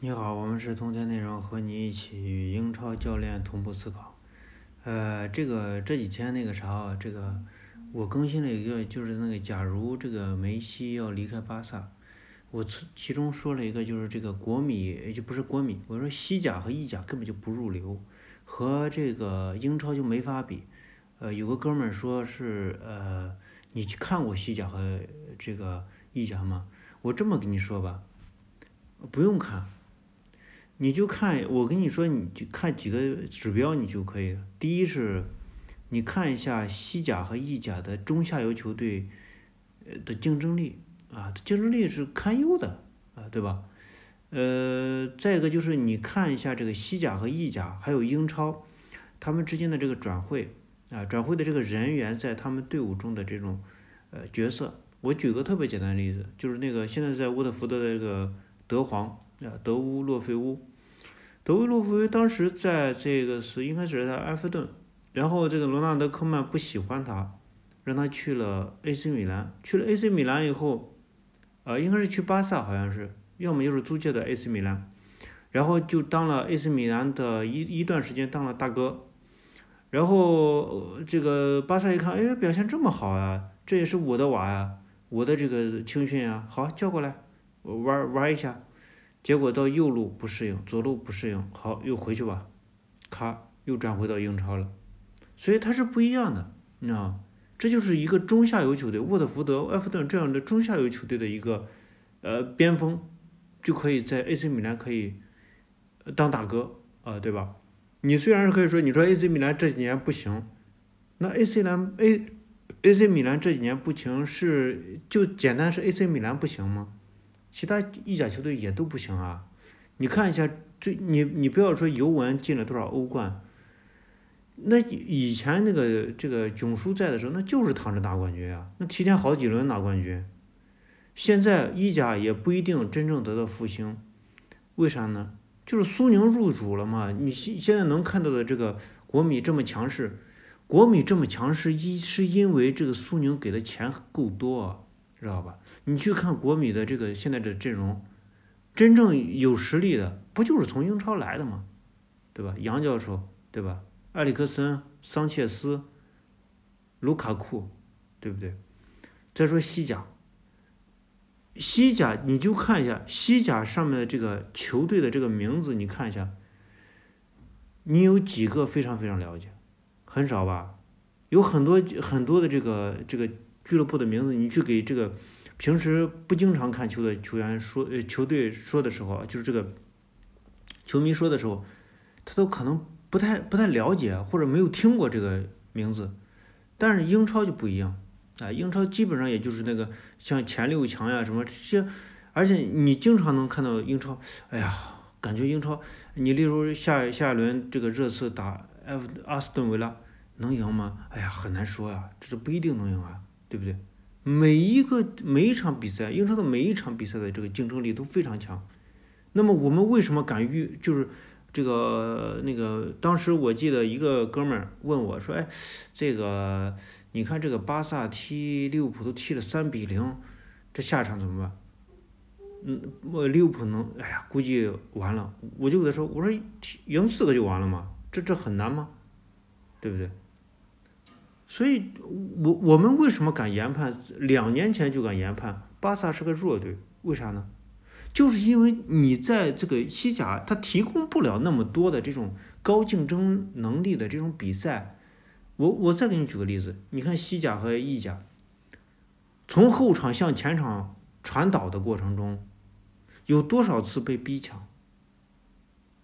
你好，我们是通天内容，和你一起与英超教练同步思考。呃，这个这几天那个啥，这个我更新了一个，就是那个假如这个梅西要离开巴萨，我其其中说了一个，就是这个国米就不是国米，我说西甲和意甲根本就不入流，和这个英超就没法比。呃，有个哥们儿说是呃，你去看过西甲和这个意甲吗？我这么跟你说吧，不用看。你就看，我跟你说，你就看几个指标，你就可以了。第一是，你看一下西甲和意甲的中下游球队，呃的竞争力啊，竞争力是堪忧的啊，对吧？呃，再一个就是你看一下这个西甲和意甲，还有英超，他们之间的这个转会啊，转会的这个人员在他们队伍中的这种呃角色。我举个特别简单的例子，就是那个现在在沃特福德的这个德皇啊，德乌洛费乌。德乌洛夫维当时在这个是应该是在埃弗顿，然后这个罗纳德科曼不喜欢他，让他去了 AC 米兰。去了 AC 米兰以后，呃，应该是去巴萨，好像是，要么就是租借的 AC 米兰，然后就当了 AC 米兰的一一段时间当了大哥。然后这个巴萨一看，哎，表现这么好啊，这也是我的娃呀，我的这个青训啊，好叫过来玩玩一下。结果到右路不适应，左路不适应，好又回去吧，咔又转回到英超了，所以它是不一样的，你知道吗这就是一个中下游球队，沃特福德、埃弗顿这样的中下游球队的一个呃边锋，就可以在 AC 米兰可以当大哥啊，对吧？你虽然是可以说你说 AC 米兰这几年不行，那 AC 兰 A AC 米兰这几年不行是就简单是 AC 米兰不行吗？其他意甲球队也都不行啊！你看一下，这你你不要说尤文进了多少欧冠，那以前那个这个囧叔在的时候，那就是躺着拿冠军啊，那提前好几轮拿冠军。现在意甲也不一定真正得到复兴，为啥呢？就是苏宁入主了嘛。你现现在能看到的这个国米这么强势，国米这么强势，一是因为这个苏宁给的钱够多。知道吧？你去看国米的这个现在的阵容，真正有实力的不就是从英超来的吗？对吧？杨教授，对吧？埃里克森、桑切斯、卢卡库，对不对？再说西甲，西甲你就看一下西甲上面的这个球队的这个名字，你看一下，你有几个非常非常了解？很少吧？有很多很多的这个这个。俱乐部的名字，你去给这个平时不经常看球的球员说，呃，球队说的时候，就是这个球迷说的时候，他都可能不太不太了解，或者没有听过这个名字。但是英超就不一样啊，英超基本上也就是那个像前六强呀什么这些，而且你经常能看到英超，哎呀，感觉英超，你例如下下一轮这个热刺打埃阿斯顿维拉，能赢吗？哎呀，很难说呀，这不一定能赢啊。对不对？每一个每一场比赛，英超的每一场比赛的这个竞争力都非常强。那么我们为什么敢预？就是这个那个，当时我记得一个哥们儿问我说：“哎，这个你看这个巴萨踢利物浦都踢了三比零，这下场怎么办？”嗯，我利物浦能，哎呀，估计完了。我就跟他说：“我说踢赢四个就完了吗？这这很难吗？对不对？”所以，我我们为什么敢研判？两年前就敢研判巴萨是个弱队，为啥呢？就是因为你在这个西甲，它提供不了那么多的这种高竞争能力的这种比赛。我我再给你举个例子，你看西甲和意甲，从后场向前场传导的过程中，有多少次被逼抢？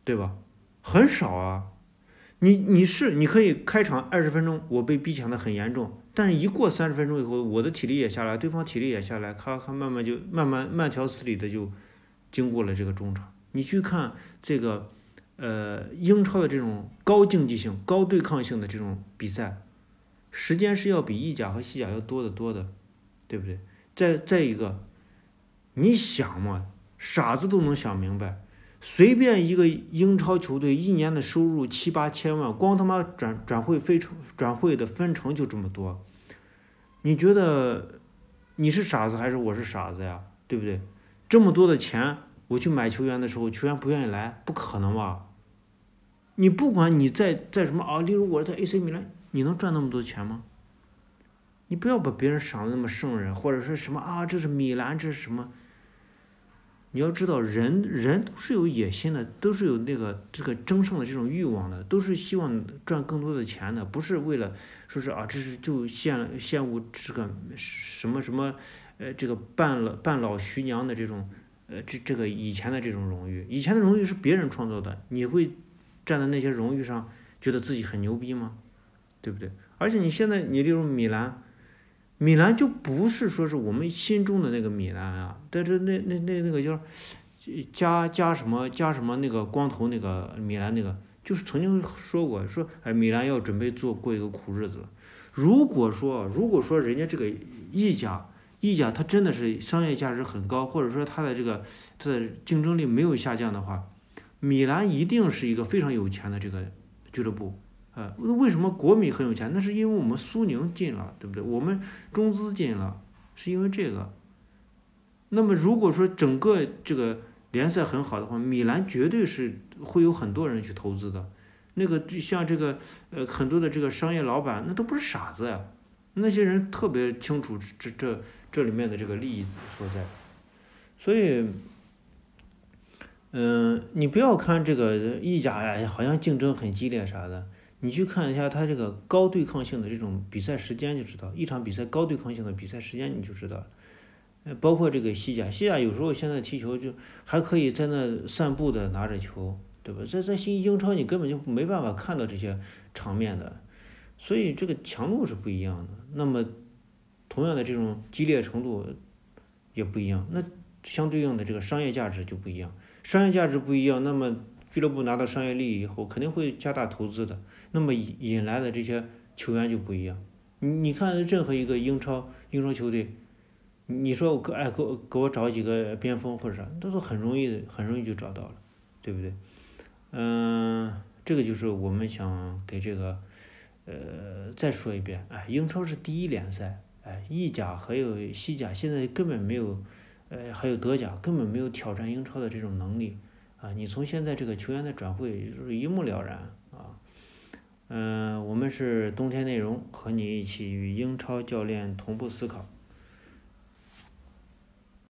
对吧？很少啊。你你是你可以开场二十分钟，我被逼抢的很严重，但是一过三十分钟以后，我的体力也下来，对方体力也下来，咔咔慢慢就慢慢慢条斯理的就经过了这个中场。你去看这个呃英超的这种高竞技性、高对抗性的这种比赛，时间是要比意甲和西甲要多得多的，对不对？再再一个，你想嘛，傻子都能想明白。随便一个英超球队一年的收入七八千万，光他妈转转会费成转会的分成就这么多，你觉得你是傻子还是我是傻子呀？对不对？这么多的钱我去买球员的时候，球员不愿意来，不可能吧？你不管你在在什么啊，例如我在 AC 米兰，你能赚那么多钱吗？你不要把别人想的那么圣人，或者是什么啊，这是米兰，这是什么？你要知道，人人都是有野心的，都是有那个这个争胜的这种欲望的，都是希望赚更多的钱的，不是为了说是啊，这是就羡羡慕这个什么什么，呃，这个半老半老徐娘的这种，呃，这这个以前的这种荣誉，以前的荣誉是别人创造的，你会站在那些荣誉上，觉得自己很牛逼吗？对不对？而且你现在，你例如米兰。米兰就不是说是我们心中的那个米兰啊，但是那那那那个叫加加什么加什么那个光头那个米兰那个，就是曾经说过说哎米兰要准备做过一个苦日子。如果说如果说人家这个意甲意甲它真的是商业价值很高，或者说它的这个它的竞争力没有下降的话，米兰一定是一个非常有钱的这个俱乐部。呃，那为什么国米很有钱？那是因为我们苏宁进了，对不对？我们中资进了，是因为这个。那么如果说整个这个联赛很好的话，米兰绝对是会有很多人去投资的。那个就像这个呃很多的这个商业老板，那都不是傻子呀，那些人特别清楚这这这里面的这个利益所在。所以，嗯，你不要看这个意甲呀，好像竞争很激烈啥的。你去看一下他这个高对抗性的这种比赛时间就知道，一场比赛高对抗性的比赛时间你就知道，呃，包括这个西甲，西甲有时候现在踢球就还可以在那散步的拿着球，对吧？在在新英超你根本就没办法看到这些场面的，所以这个强度是不一样的。那么同样的这种激烈程度也不一样，那相对应的这个商业价值就不一样，商业价值不一样，那么俱乐部拿到商业利益以后肯定会加大投资的。那么引引来的这些球员就不一样，你你看任何一个英超英超球队，你说我给哎给我给我找几个边锋或者啥，都是很容易，很容易就找到了，对不对？嗯，这个就是我们想给这个，呃，再说一遍，哎，英超是第一联赛，哎，意甲还有西甲现在根本没有，呃，还有德甲根本没有挑战英超的这种能力，啊，你从现在这个球员的转会就是一目了然啊。嗯，我们是冬天内容，和你一起与英超教练同步思考。